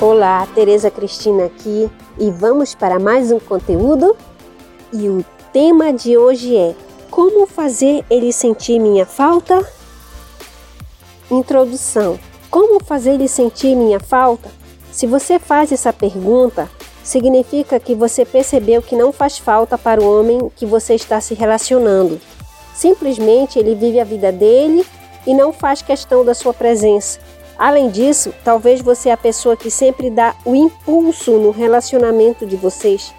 Olá, Tereza Cristina aqui e vamos para mais um conteúdo? E o tema de hoje é Como fazer ele sentir minha falta? Introdução: Como fazer ele sentir minha falta? Se você faz essa pergunta, significa que você percebeu que não faz falta para o homem que você está se relacionando. Simplesmente ele vive a vida dele e não faz questão da sua presença. Além disso, talvez você é a pessoa que sempre dá o impulso no relacionamento de vocês.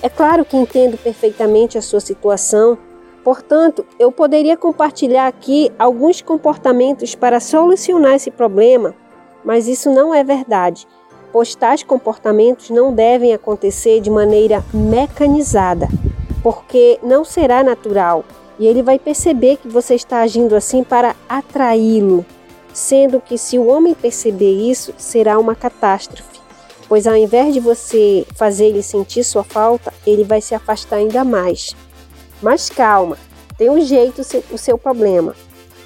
É claro que entendo perfeitamente a sua situação, portanto, eu poderia compartilhar aqui alguns comportamentos para solucionar esse problema, mas isso não é verdade, pois tais comportamentos não devem acontecer de maneira mecanizada, porque não será natural e ele vai perceber que você está agindo assim para atraí-lo sendo que se o homem perceber isso, será uma catástrofe, pois ao invés de você fazer ele sentir sua falta, ele vai se afastar ainda mais. Mas calma, tem um jeito o seu problema.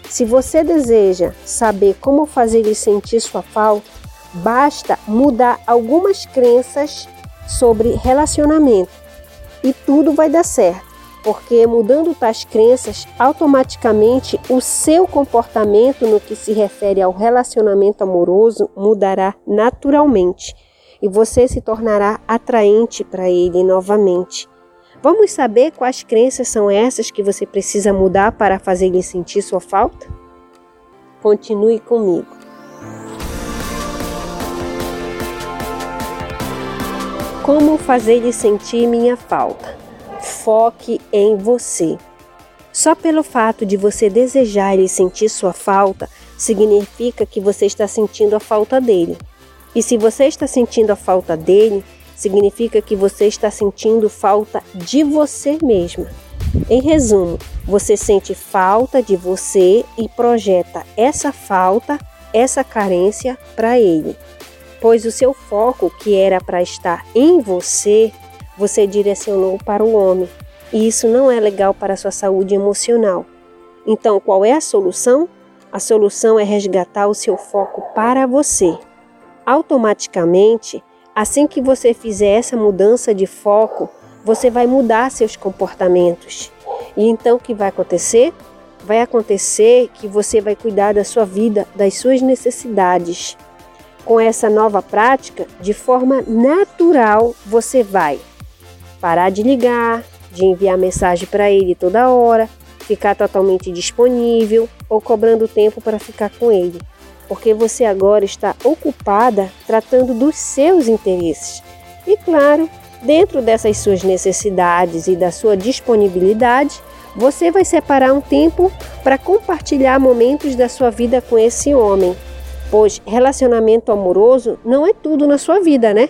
Se você deseja saber como fazer ele sentir sua falta, basta mudar algumas crenças sobre relacionamento e tudo vai dar certo porque mudando tais crenças, automaticamente o seu comportamento no que se refere ao relacionamento amoroso mudará naturalmente e você se tornará atraente para ele novamente. Vamos saber quais crenças são essas que você precisa mudar para fazer ele sentir sua falta? Continue comigo. Como fazer ele sentir minha falta? Foque em você. Só pelo fato de você desejar e sentir sua falta, significa que você está sentindo a falta dele. E se você está sentindo a falta dele, significa que você está sentindo falta de você mesma. Em resumo, você sente falta de você e projeta essa falta, essa carência para ele. Pois o seu foco, que era para estar em você, você direcionou para o homem, e isso não é legal para a sua saúde emocional. Então, qual é a solução? A solução é resgatar o seu foco para você. Automaticamente, assim que você fizer essa mudança de foco, você vai mudar seus comportamentos. E então o que vai acontecer? Vai acontecer que você vai cuidar da sua vida, das suas necessidades. Com essa nova prática, de forma natural, você vai parar de ligar, de enviar mensagem para ele toda hora, ficar totalmente disponível ou cobrando tempo para ficar com ele, porque você agora está ocupada tratando dos seus interesses. E claro, dentro dessas suas necessidades e da sua disponibilidade, você vai separar um tempo para compartilhar momentos da sua vida com esse homem, pois relacionamento amoroso não é tudo na sua vida, né?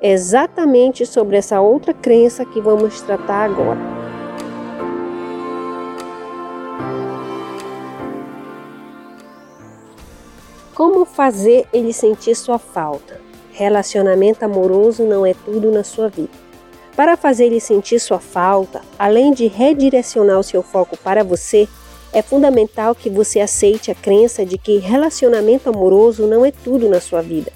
Exatamente sobre essa outra crença que vamos tratar agora. Como fazer ele sentir sua falta? Relacionamento amoroso não é tudo na sua vida. Para fazer ele sentir sua falta, além de redirecionar o seu foco para você, é fundamental que você aceite a crença de que relacionamento amoroso não é tudo na sua vida.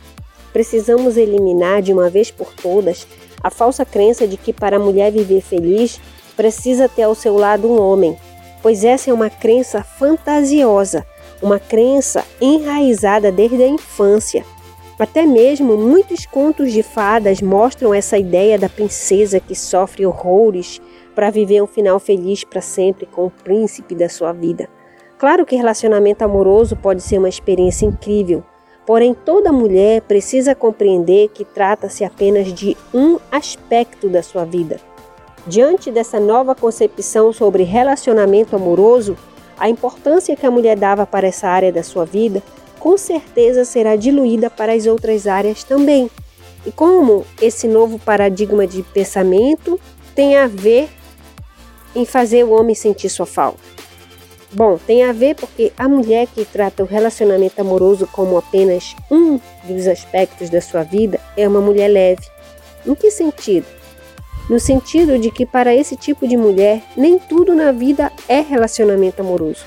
Precisamos eliminar de uma vez por todas a falsa crença de que para a mulher viver feliz precisa ter ao seu lado um homem, pois essa é uma crença fantasiosa, uma crença enraizada desde a infância. Até mesmo muitos contos de fadas mostram essa ideia da princesa que sofre horrores para viver um final feliz para sempre com o príncipe da sua vida. Claro que relacionamento amoroso pode ser uma experiência incrível, Porém, toda mulher precisa compreender que trata-se apenas de um aspecto da sua vida. Diante dessa nova concepção sobre relacionamento amoroso, a importância que a mulher dava para essa área da sua vida com certeza será diluída para as outras áreas também. E como esse novo paradigma de pensamento tem a ver em fazer o homem sentir sua falta? Bom, tem a ver porque a mulher que trata o relacionamento amoroso como apenas um dos aspectos da sua vida é uma mulher leve. Em que sentido? No sentido de que para esse tipo de mulher, nem tudo na vida é relacionamento amoroso.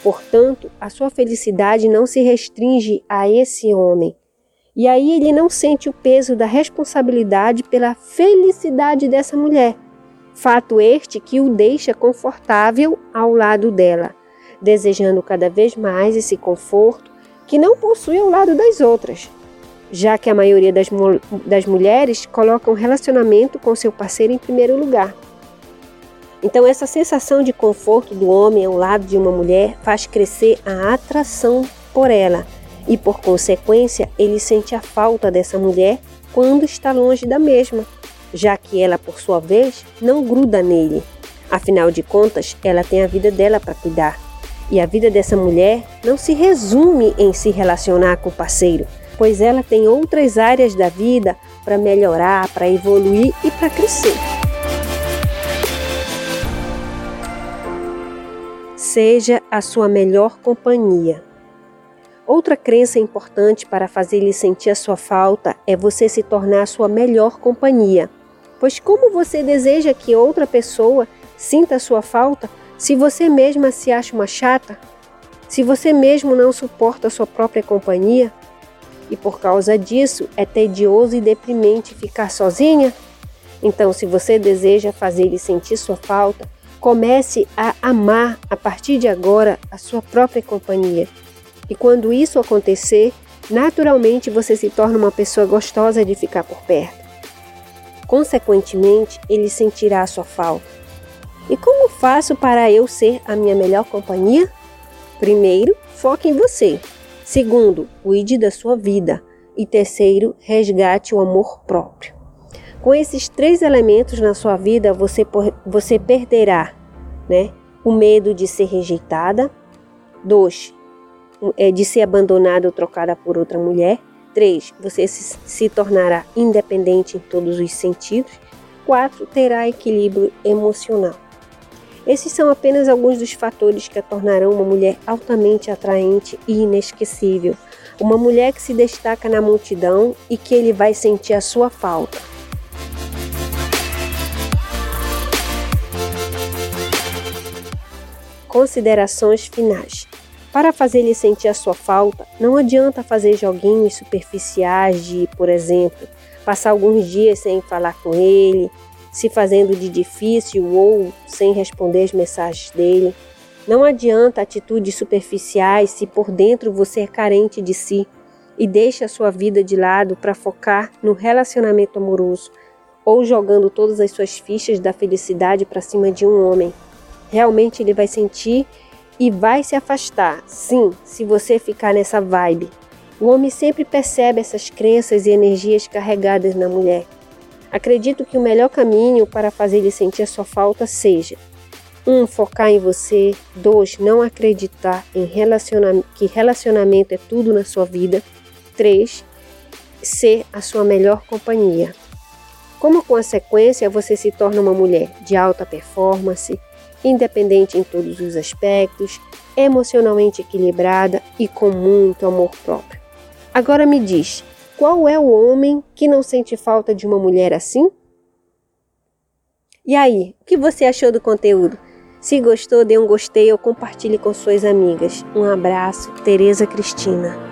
Portanto, a sua felicidade não se restringe a esse homem. E aí ele não sente o peso da responsabilidade pela felicidade dessa mulher. Fato este que o deixa confortável ao lado dela, desejando cada vez mais esse conforto que não possui ao lado das outras, já que a maioria das, das mulheres coloca o um relacionamento com seu parceiro em primeiro lugar. Então, essa sensação de conforto do homem ao lado de uma mulher faz crescer a atração por ela e, por consequência, ele sente a falta dessa mulher quando está longe da mesma, já que ela, por sua vez, não gruda nele. Afinal de contas, ela tem a vida dela para cuidar. E a vida dessa mulher não se resume em se relacionar com o parceiro, pois ela tem outras áreas da vida para melhorar, para evoluir e para crescer. Seja a sua melhor companhia. Outra crença importante para fazer-lhe sentir a sua falta é você se tornar a sua melhor companhia. Pois como você deseja que outra pessoa sinta a sua falta se você mesma se acha uma chata? Se você mesmo não suporta a sua própria companhia? E por causa disso é tedioso e deprimente ficar sozinha? Então, se você deseja fazer-lhe sentir sua falta, Comece a amar a partir de agora a sua própria companhia. E quando isso acontecer, naturalmente você se torna uma pessoa gostosa de ficar por perto. Consequentemente, ele sentirá a sua falta. E como faço para eu ser a minha melhor companhia? Primeiro, foque em você. Segundo, cuide da sua vida. E terceiro, resgate o amor próprio. Com esses três elementos na sua vida, você, você perderá né, o medo de ser rejeitada. Dois, é de ser abandonada ou trocada por outra mulher. Três, você se, se tornará independente em todos os sentidos. Quatro, terá equilíbrio emocional. Esses são apenas alguns dos fatores que a tornarão uma mulher altamente atraente e inesquecível. Uma mulher que se destaca na multidão e que ele vai sentir a sua falta. Considerações finais. Para fazer-lhe sentir a sua falta, não adianta fazer joguinhos superficiais de, por exemplo, passar alguns dias sem falar com ele, se fazendo de difícil ou sem responder as mensagens dele. Não adianta atitudes superficiais se por dentro você é carente de si e deixa a sua vida de lado para focar no relacionamento amoroso ou jogando todas as suas fichas da felicidade para cima de um homem realmente ele vai sentir e vai se afastar. Sim, se você ficar nessa vibe. O homem sempre percebe essas crenças e energias carregadas na mulher. Acredito que o melhor caminho para fazer ele sentir a sua falta seja 1. Um, focar em você. 2. Não acreditar em relacionamento, que relacionamento é tudo na sua vida. 3. Ser a sua melhor companhia. Como consequência, você se torna uma mulher de alta performance, independente em todos os aspectos, emocionalmente equilibrada e com muito amor próprio. Agora me diz, qual é o homem que não sente falta de uma mulher assim? E aí, o que você achou do conteúdo? Se gostou, dê um gostei ou compartilhe com suas amigas. Um abraço, Tereza Cristina.